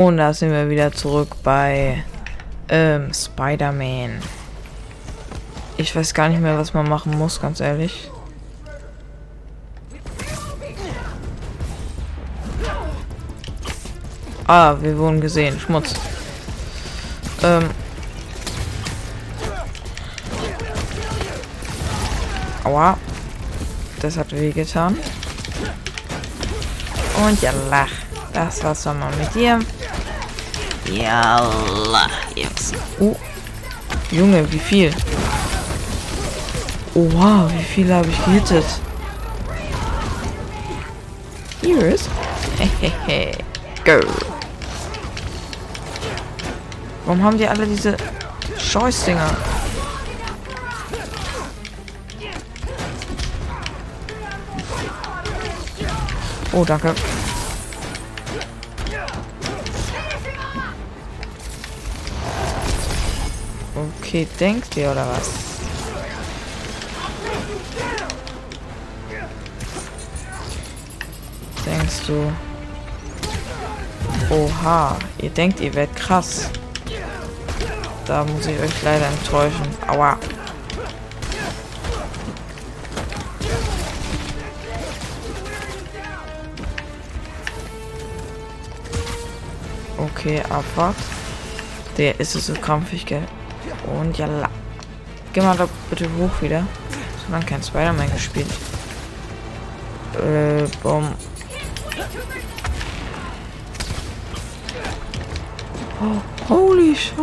Und da sind wir wieder zurück bei ähm, Spider-Man. Ich weiß gar nicht mehr, was man machen muss, ganz ehrlich. Ah, wir wurden gesehen. Schmutz. Ähm. Aua. Das hat weh getan. Und ja, lach. Das war's doch mal mit dir. Yalla, Jungs. Oh. Junge, wie viel? Oh, wow, wie viel habe ich gehittet? Here's. Hehehe. Go. Warum haben die alle diese Scheißdinger? Oh, danke. Okay, denkt ihr oder was? Denkst du? Oha, ihr denkt, ihr werdet krass. Da muss ich euch leider enttäuschen. Aua. Okay, Abfahrt. Der ist es so krampfig, gell? Und ja, Geh mal da bitte hoch wieder. So lange kein Spider-Man gespielt. Äh, bumm. Oh, holy shit.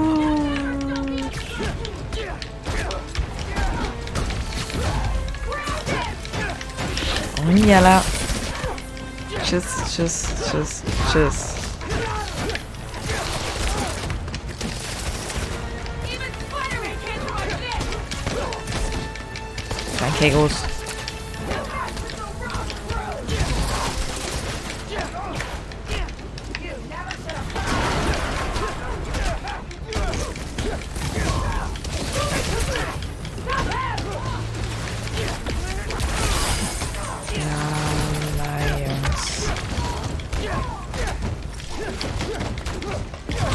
Und jalla. Tschüss, tschüss, tschüss, tschüss. Kegels.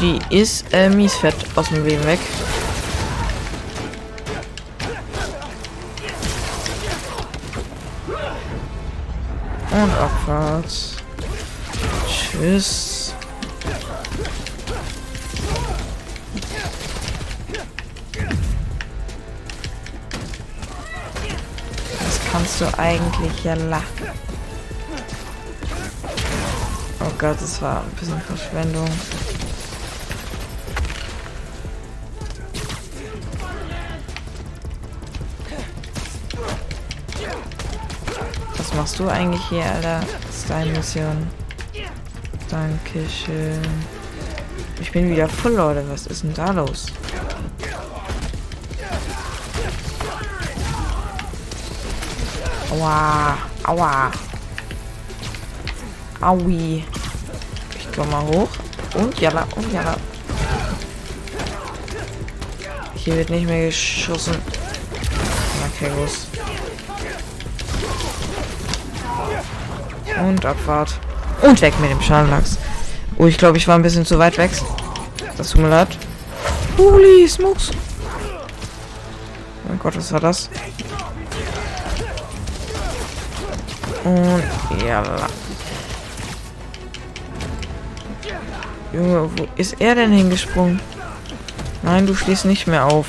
Die ist äh, mies fett aus dem Leben weg. Und abwärts. Tschüss. Was kannst du eigentlich ja lachen? Oh Gott, das war ein bisschen Verschwendung. Machst du eigentlich hier, Alter? Das ist deine Mission. Dankeschön. Ich bin wieder voll, Leute. Was ist denn da los? Aua. Aua. Aui. Ich komm mal hoch. Und jalla, und jalla. Hier wird nicht mehr geschossen. Okay, los. Und Abfahrt. Und weg mit dem Schalenlachs. Oh, ich glaube, ich war ein bisschen zu weit weg. Das tut mir leid. Holy smokes. Mein Gott, was war das? Und ja. Junge, wo ist er denn hingesprungen? Nein, du stehst nicht mehr auf.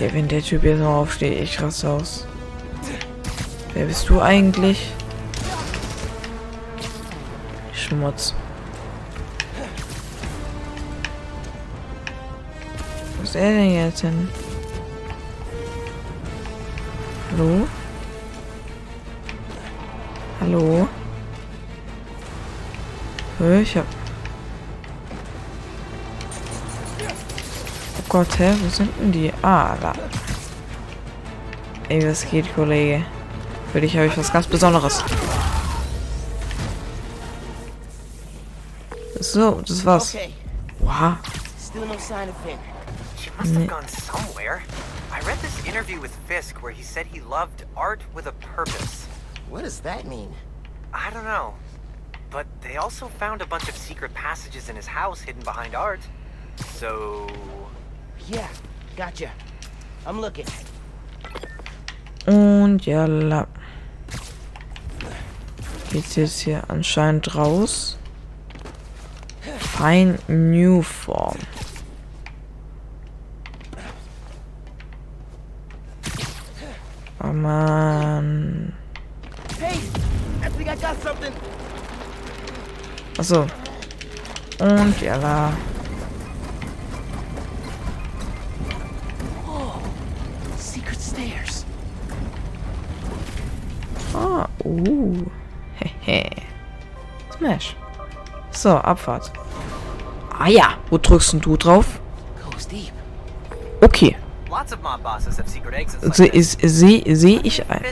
Ja, wenn der Typ jetzt noch aufsteht, ich raste aus. Wer bist du eigentlich? Schmutz. Wo ist er denn jetzt hin? Hallo? Hallo? Ich hab... Oh Gott, hä? Wo sind denn die? Ah, da. Ey, was geht, Kollege? Für dich habe ich was ganz Besonderes. So, das war's. Wow. Still no sign of Finn. She must have gone somewhere. I read this interview with Fisk where he said he loved art with a purpose. What does that mean? I don't know. but they also found a bunch of secret passages in his house hidden behind art. So. Yeah, gotcha. I'm looking. Und jalla. Geht's jetzt hier anscheinend raus. Find New Form. Oh Mann. Hey, I think I got something. Achso. Und jalla. Secret stairs. Ah, uh. Hehe. Smash. So, Abfahrt. Ah ja, wo drückst du drauf? Okay. Sehe seh, seh ich ein.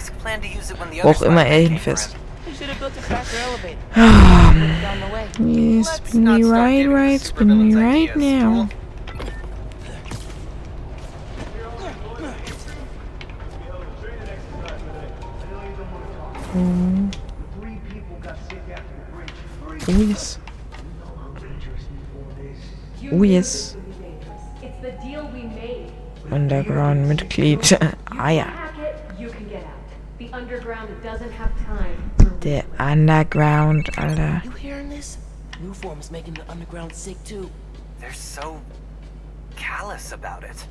Wo auch immer er Spider-Man came hinfährst. We should have built a faster elevator. Would've down the way. Yes, Let's spin me right, right, spin me right now. Joel. Oh yes. Oh, underground doesn't have time. for- Der Underground, Alter. You hearing this? New form is making the underground sick too. They're so callous about it.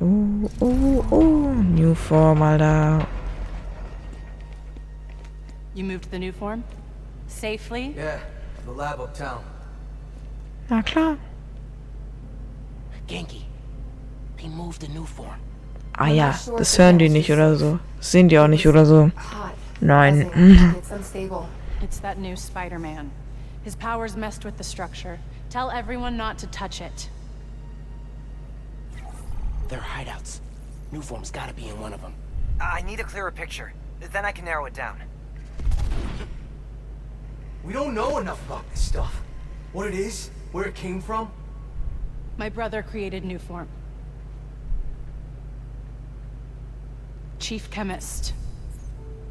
Oh, oh, oh. New Form, Alter. You moved the new form? Safely? Yeah, the lab uptown. Na klar. Genki. they moved the new form. Ah ja, das hören die nicht oder so. Das sehen die auch nicht oder so. Nein. It's unstable. It's that new Spider Man. His powers messed with the structure. Tell everyone not to touch it. They're hideouts. New form's gotta be in one of them. I need a clearer picture. Then I can narrow it down. We don't know enough about this stuff. What it is, where it came from. My brother created new form. Chief chemist.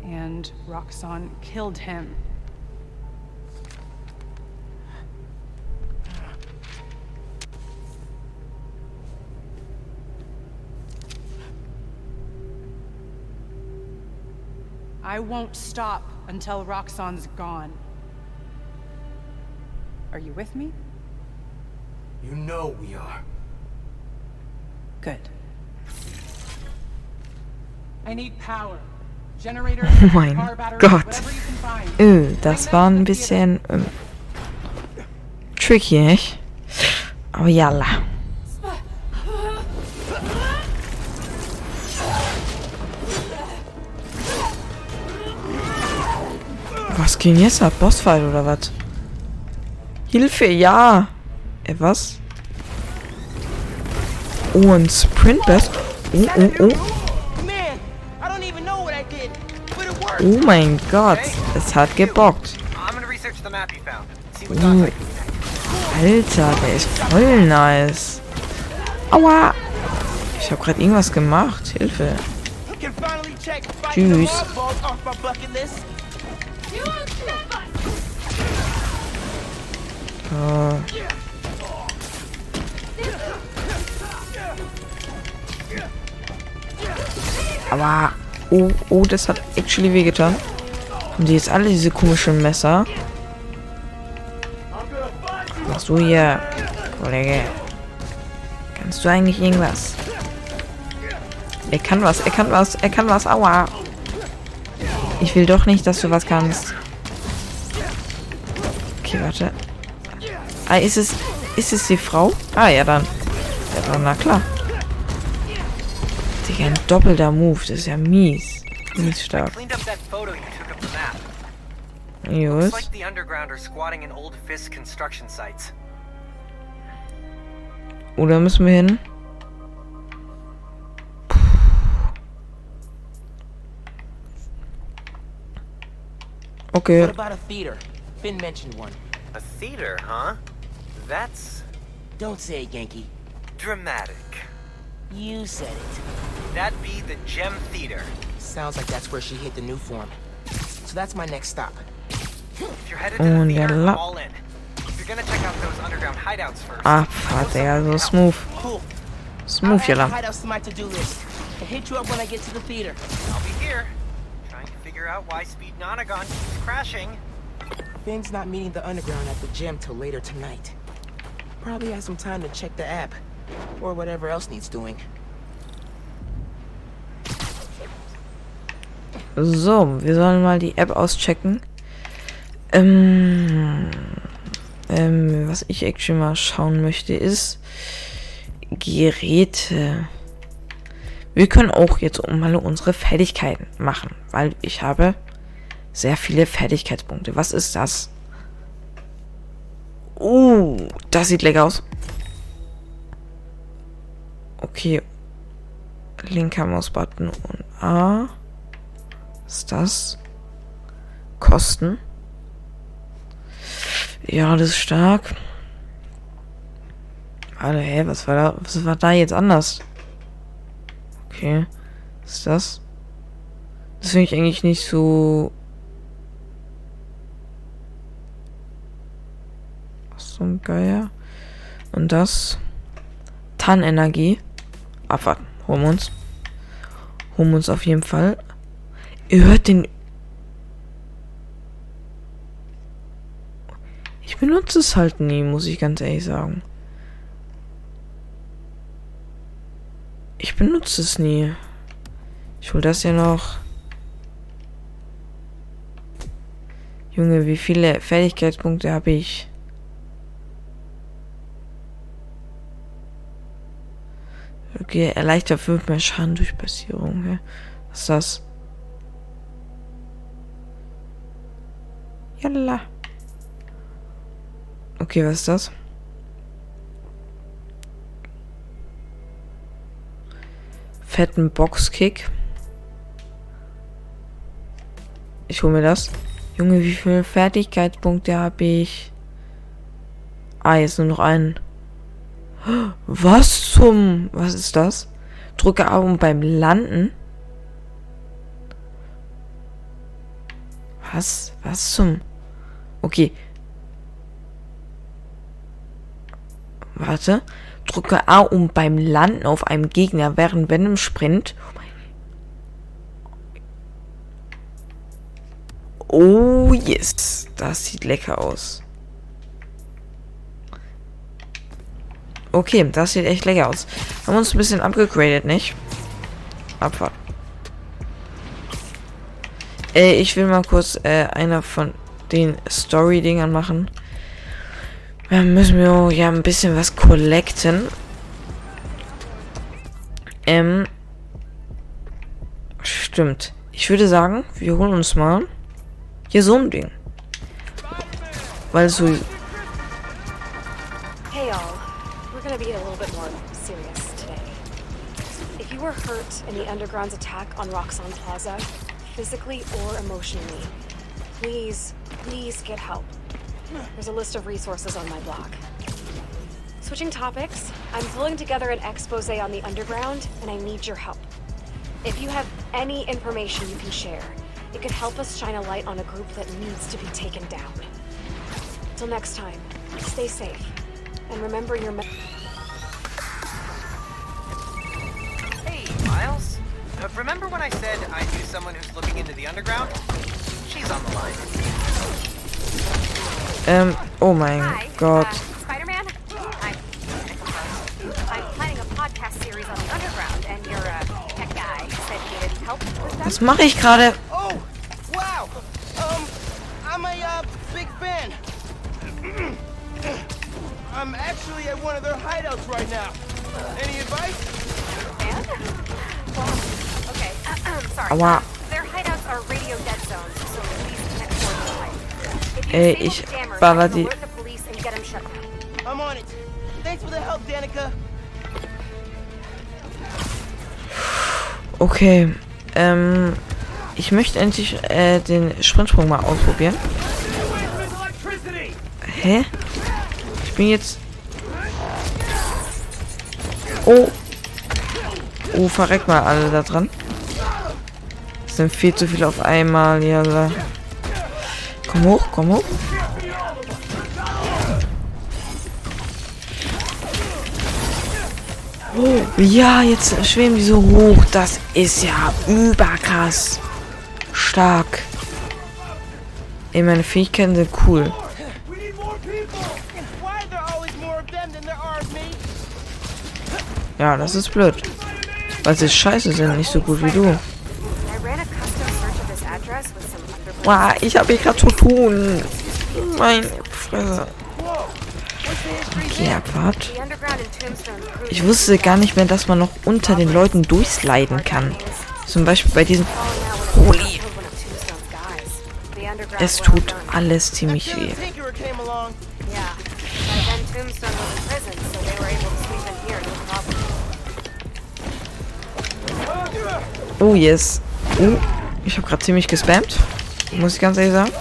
And Roxxon killed him. I won't stop until Roxxon's gone. Are you with me? You know we are. Good. I need power. Generator, Oh mein Gott. Öh, das war ein bisschen ähm, tricky, nicht? Aber jalla. Was ging jetzt ab? Bossfight oder was? Hilfe, ja! Äh, was? Oh, ein Sprint Best. Oh, oh, oh. Oh mein Gott. Es hat gebockt. Connect. Alter, der ist voll nice. Aua! Ich habe gerade irgendwas gemacht. Hilfe. Tschüss. Oh. Aber, oh, oh, das hat actually wehgetan. Haben die jetzt alle diese komischen Messer? Machst du hier, Kollege? Kannst du eigentlich irgendwas? Er kann was, er kann was, er kann was, aua. Ich will doch nicht, dass du was kannst. Okay, warte. Ah, ist es, ist es die Frau? Ah, ja dann. Ja dann, na klar. Digga, ein doppelter Move, das ist ja mies. Mies stark. Jus. Oder müssen wir hin? Okay. What about a theater? Finn mentioned one. A theater, huh? That's Don't say it, Genki. dramatic. You said it. That'd be the Gem Theater. Sounds like that's where she hid the new form. So that's my next stop. If you're headed to Und the mm, theater, yalla. all in. You're gonna check out those underground hideouts first. Abfahrt, Digga, so smooth. Cool. I'll Smooth, add Jella. hideouts to my to-do list. And hit you up when I get to the theater. I'll be here, trying to figure out why Speed Nonagon keeps crashing. Finn's not meeting the underground at the gym till later tonight. Probably has some time to check the app. Or whatever else needs doing. So, wir sollen mal die App auschecken. Ähm, ähm, was ich actually mal schauen möchte, ist Geräte. Wir können auch jetzt mal unsere Fertigkeiten machen, weil ich habe sehr viele Fertigkeitspunkte. Was ist das? Oh, das sieht lecker aus. Okay. Linker Mausbutton und A. Was ist das? Kosten. Ja, das ist stark. Alter, hä, was war da, was war da jetzt anders? Okay. Was ist das? Das finde ich eigentlich nicht so. Ein Geier. Und das. Tannenergie. Abwarten. Holen wir uns. Holen wir uns auf jeden Fall. Ihr hört den. Ich benutze es halt nie, muss ich ganz ehrlich sagen. Ich benutze es nie. Ich hol das ja noch. Junge, wie viele Fertigkeitspunkte habe ich? Okay, erleichtert 5 mehr Schaden durch Passierung. Hä? Was ist das? Jalla. Okay, was ist das? Fetten Boxkick. Ich hole mir das. Junge, wie viele Fertigkeitspunkte habe ich? Ah, jetzt nur noch einen. Was zum... Was ist das? Drücke A um beim Landen. Was? Was zum... Okay. Warte. Drücke A, um beim Landen auf einem Gegner während Venom Sprint. Oh yes. Das sieht lecker aus. Okay, das sieht echt lecker aus. Haben uns ein bisschen abgegradet, nicht? Abfahrt. Äh, ich will mal kurz äh, einer von den Story-Dingern machen. Da müssen wir ja ein bisschen was collecten. Ähm. Stimmt. Ich würde sagen, wir holen uns mal hier so ein Ding. Weil so. Be a little bit more serious today. If you were hurt in the Underground's attack on Roxxon Plaza, physically or emotionally, please, please get help. There's a list of resources on my blog. Switching topics, I'm pulling together an expose on the Underground, and I need your help. If you have any information you can share, it could help us shine a light on a group that needs to be taken down. Till next time, stay safe, and remember your. Me- Uh, remember when I said I knew someone who's looking into the underground? She's on the line. Ähm, oh mein Hi, Gott. uh, Spider-Man. I'm I'm planning a podcast series on the underground, and your uh, tech guy said he needed help with that. Was mache ich gerade? Thanks for the help, Danica. Okay. Ähm, ich möchte endlich äh, den Sprintsprung mal ausprobieren. Hä? Ich bin jetzt. Oh. Oh, verreck mal alle da dran. Es sind viel zu viele auf einmal, ja. Komm hoch, komm hoch. Ja, jetzt schweben die so hoch. Das ist ja überkrass. Stark. Ey, meine Fähigkeiten sind cool. Ja, das ist blöd. Weil sie scheiße sind, nicht so gut wie du. I ran a custom search of his address with Wow, ich habe hier gerade zu tun. Meine Fresse. Okay, proved Ich wusste gar nicht mehr, dass man noch unter den Leuten durchsliden kann. Zum Beispiel bei diesem... Holy. Es tut alles ziemlich weh. Oh, yes. Oh, ich habe gerade ziemlich gespammt. Muss ich ganz ehrlich sagen.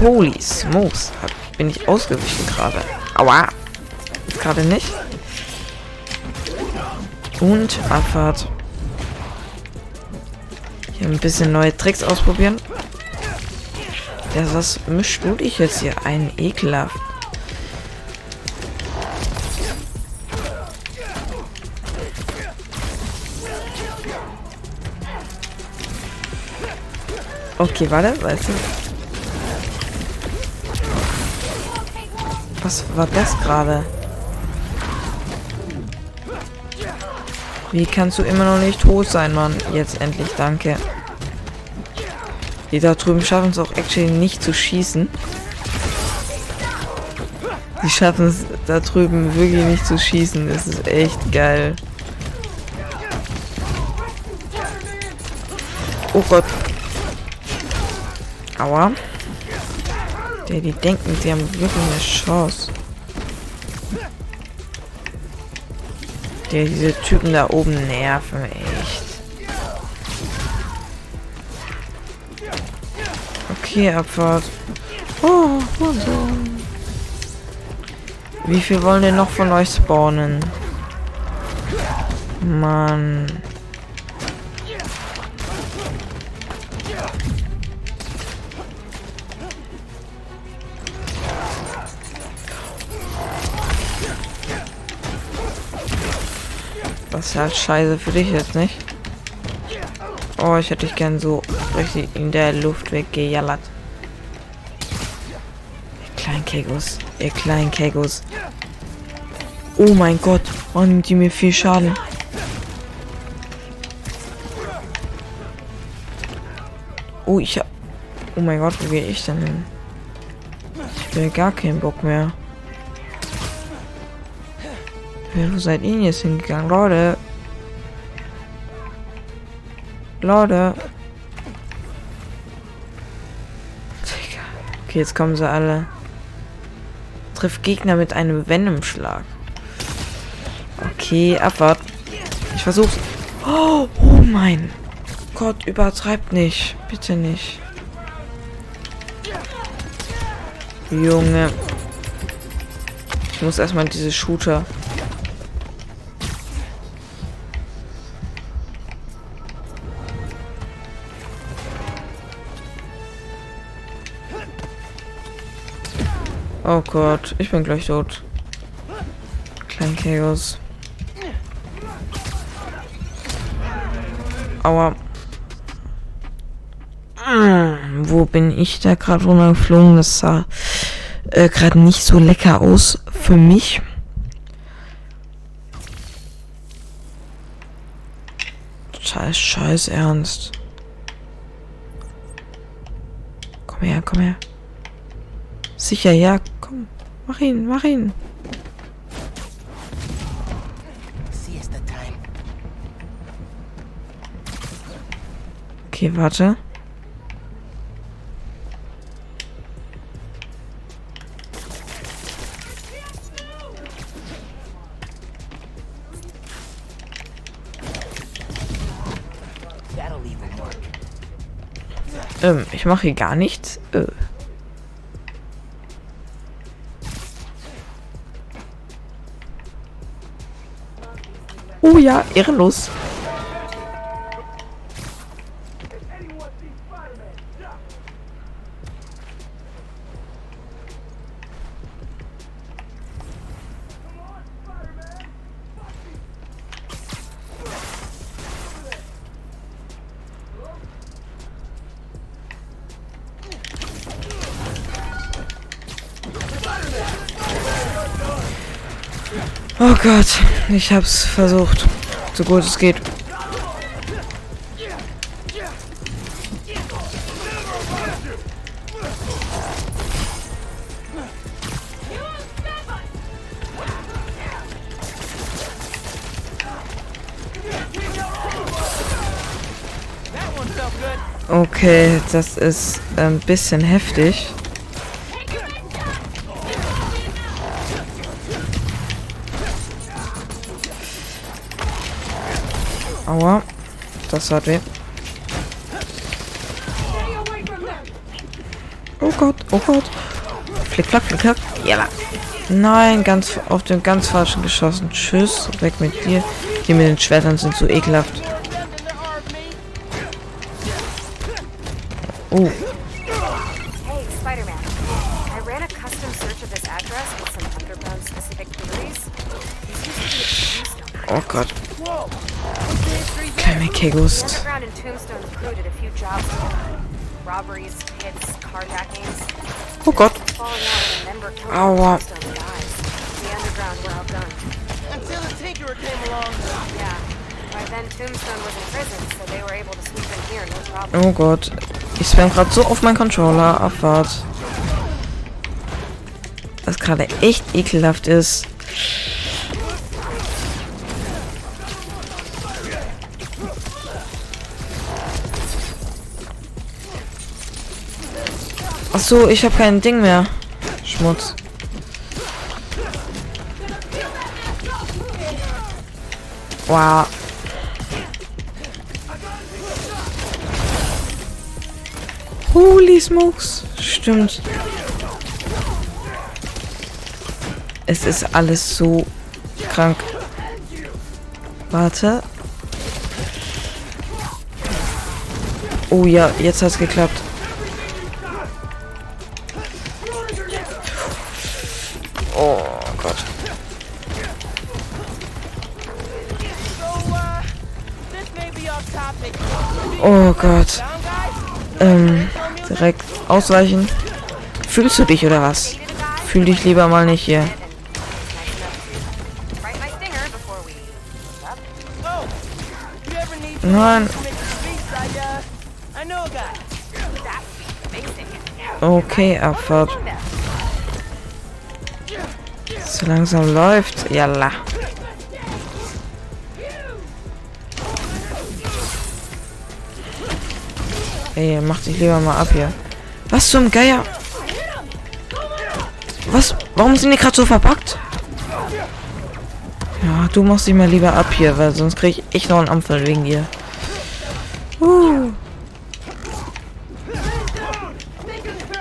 Holy smokes. Bin ich ausgewichen gerade. Aua. Gerade nicht. Und Abfahrt. Hier ein bisschen neue Tricks ausprobieren. Ja, was mischt du dich jetzt hier ein? Ekelhaft. Okay, warte, weißt du. Was war das gerade? Wie kannst du immer noch nicht tot sein, Mann? Jetzt endlich, danke. Die da drüben schaffen es auch actually nicht zu schießen. Die schaffen es da drüben wirklich nicht zu schießen. Das ist echt geil. Oh Gott. Aua. Der, die denken, sie haben wirklich eine Chance. Der, diese Typen da oben nerven, echt. Okay, Abfahrt. Oh, und so. Wie viel wollen denn noch von euch spawnen? Mann. Ist halt scheiße für dich jetzt, nicht? Oh, ich hätte dich gern so richtig in der Luft weggejallert. Ihr kleinen Kegos. Ihr kleinen Kegos. Oh mein Gott. Oh, nimmt die mir viel Schaden. Oh, ich hab... Oh mein Gott, wo gehe ich denn hin? Ich will gar keinen Bock mehr. Wo seid ihr jetzt hingegangen? Leute. Leute. Digga. Okay, jetzt kommen sie alle. Trifft Gegner mit einem Venom-Schlag. Okay, Abfahrt. Ich versuch's. Oh, oh mein Gott, übertreibt nicht. Bitte nicht. Junge. Ich muss erstmal diese Shooter. Oh Gott, ich bin gleich tot. Klein Chaos. Aua. Mm, Wo bin ich da gerade runtergeflogen? Das sah äh, gerade nicht so lecker aus für mich. Scheiß, scheiß ernst. Komm her, komm her. Sicher, ja, komm. Mach ihn, mach ihn. Okay, warte. Ähm, ich mache hier gar nichts. Äh. Oh ja, ehrenlos. Oh Gott, ich hab's versucht. So gut es geht. Okay, das ist ein bisschen heftig. Aua, das hat weh. Oh Gott, oh Gott. Flick, flack, flick, flack. Ja. Nein, ganz auf den ganz falschen geschossen. Tschüss, weg mit dir. Die mit den Schwertern sind so ekelhaft. Oh, in here, no problem. Oh Gott. Ich spam gerade so auf meinen Controller. Abfahrt. Was gerade echt ekelhaft ist. Ach so, ich habe kein Ding mehr. Schmutz. Wow. Holy smokes. Stimmt. Es ist alles so krank. Warte. Oh ja, jetzt hat's geklappt. Ausweichen. Fühlst du dich oder was? Fühl dich lieber mal nicht hier. Nein. Okay, Abfahrt. So langsam läuft. Jalla. Ey, mach dich lieber mal ab hier. Was zum Geier? Was? Warum sind die gerade so verpackt? Ja, du machst dich mal lieber ab hier, weil sonst krieg ich echt noch einen Ampfel wegen dir. Uh.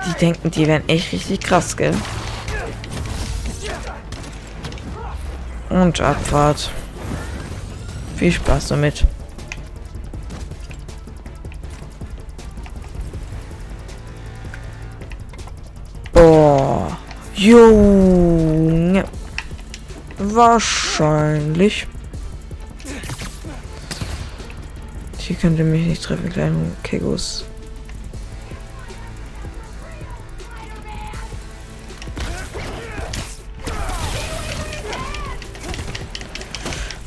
Die denken, die wären echt richtig krass, gell? Und Abfahrt. Viel Spaß damit. Junge. Wahrscheinlich. Hier könnte mich nicht treffen, kleinen Kegos.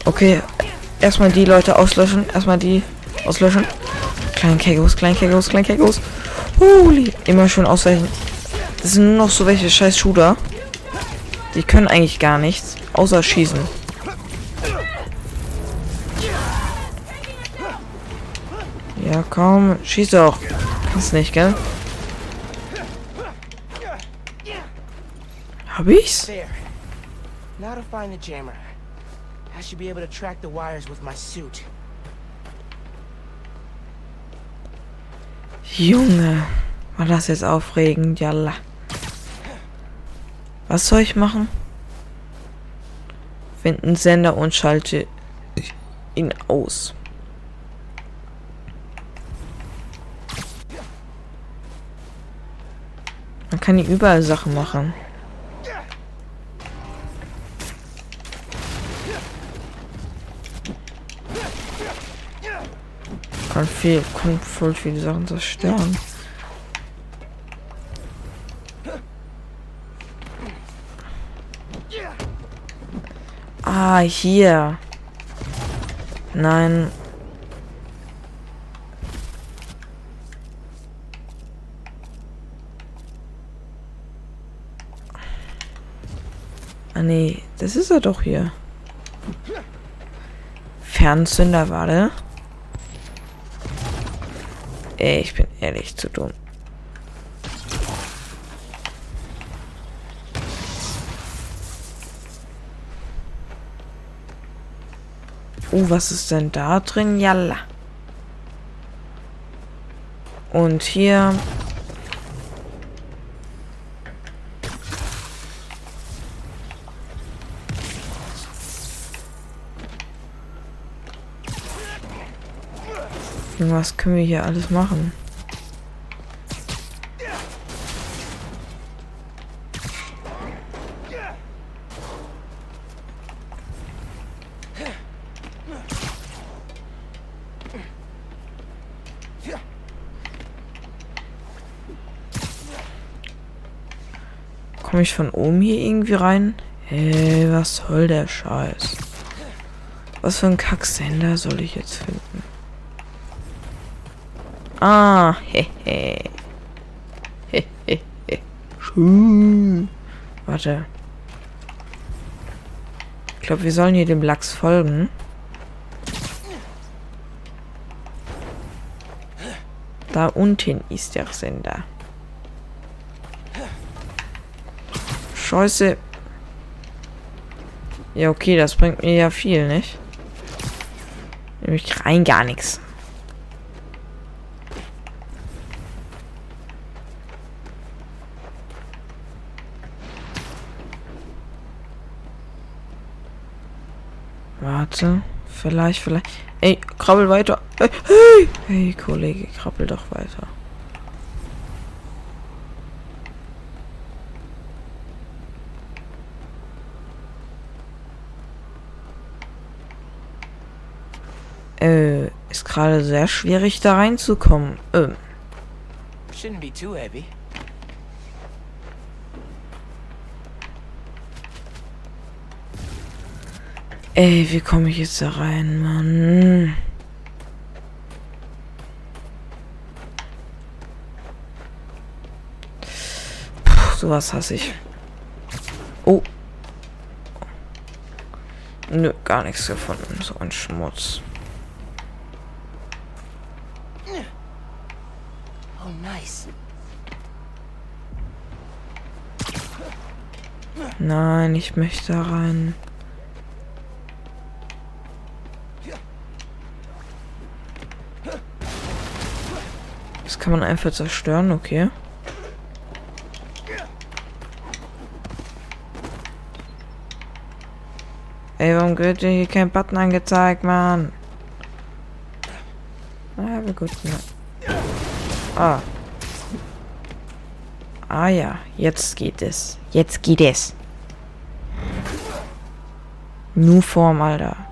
Okay, erstmal die Leute auslöschen. Erstmal die auslöschen. Klein Kegos, klein Kegos, klein Kegos. Holy. Immer schön ausweichen. Das sind nur noch so welche scheiß Shooter. Die können eigentlich gar nichts, außer schießen. Ja, komm, schieß doch. Kannst nicht, gell? Hab ich's? Now to find the jammer. I should be able to track the wires with my suit. Junge, war das jetzt aufregend, jalla. Was soll ich machen? Finden Sender und schalte ihn aus. Man kann hier überall Sachen machen. Kann viel, kann voll viele Sachen zerstören. Ah, hier. Nein. Ah, nee. Das ist er doch hier. Fernzünder, warte. Ey, ich bin ehrlich zu dumm. Uh, was ist denn da drin? Jalla. Und hier. Was können wir hier alles machen? Komme ich von oben hier irgendwie rein? Hey, was soll der Scheiß? Was für ein Kacksender soll ich jetzt finden? Ah, hehe. Hehehe. Schön. Warte. Ich glaube, wir sollen hier dem Lachs folgen. Da unten ist der Sender. Scheiße. Ja, okay, das bringt mir ja viel, nicht? Nämlich rein gar nichts. Warte. Vielleicht, vielleicht. Ey, krabbel weiter. Hey, hey, hey Kollege, krabbel doch weiter. Äh, ist gerade sehr schwierig da reinzukommen. Ähm. Shouldn't be too heavy. Ey, wie komme ich jetzt da rein, Mann? Puh, sowas hasse ich. Oh. Nö, gar nichts gefunden. So ein Schmutz. Nein, ich möchte da rein. Das kann man einfach zerstören, okay. Ey, warum wird dir hier kein Button angezeigt, Mann? Ah, aber gut. Ja. Ah. Ah ja, jetzt geht es. Jetzt geht es. Nur Form, Alter.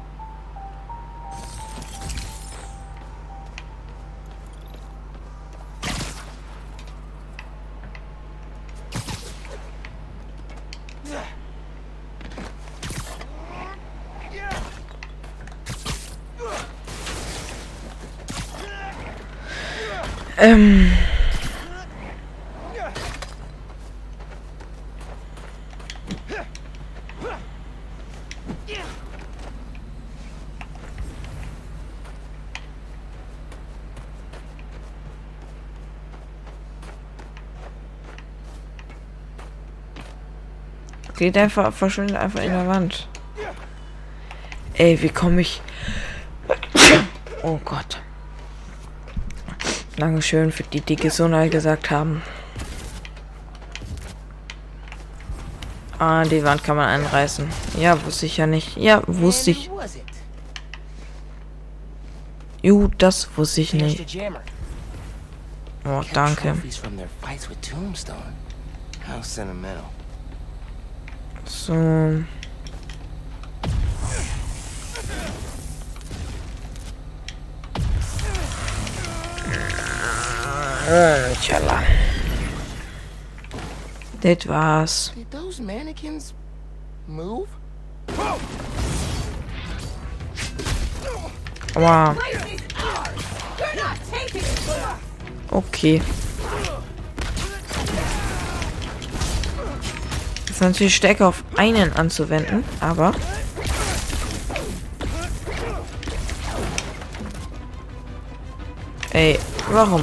Geht einfach, verschwindet einfach in der Wand. Ey, wie komme ich... Oh Gott. Dankeschön für die, die Gesundheit gesagt haben. Ah, die Wand kann man einreißen. Ja, wusste ich ja nicht. Ja, wusste ich. Ju, das wusste ich nicht. Oh, danke. How sentimental. So... Inshallah. That was. Did those mannequins move? Wow. Okay. Ist natürlich stärker auf einen anzuwenden, aber... Ey, warum?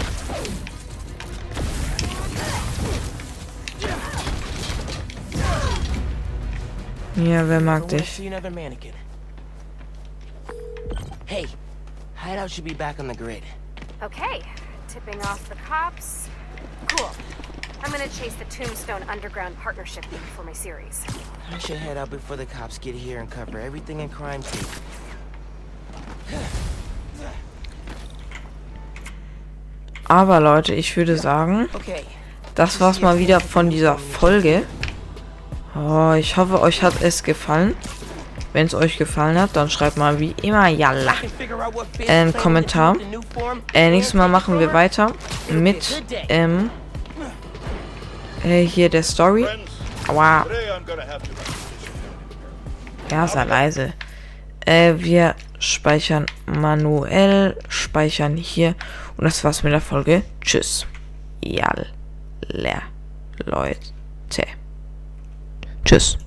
Ja, wer mag dich? Hey, hideout should be back on the grid. Okay, tipping off the cops. Cool. I'm gonna chase the Tombstone Underground Partnership for my series. I should head out before the cops get here and cover everything in crime tape. Aber Leute, ich würde sagen, das war's mal wieder von dieser Folge. Oh, ich hoffe, euch hat es gefallen. Wenn es euch gefallen hat, dann schreibt mal wie immer Yalla. can figure out what Fizz Ein claimed Kommentar. Äh, nächstes Mal machen wir weiter mit ähm, äh, hier der Story. Aua. Ja, sei leise. Äh, wir speichern manuell, speichern hier. Und das war's mit der Folge. Tschüss. Jalla, Leute. Tschüss.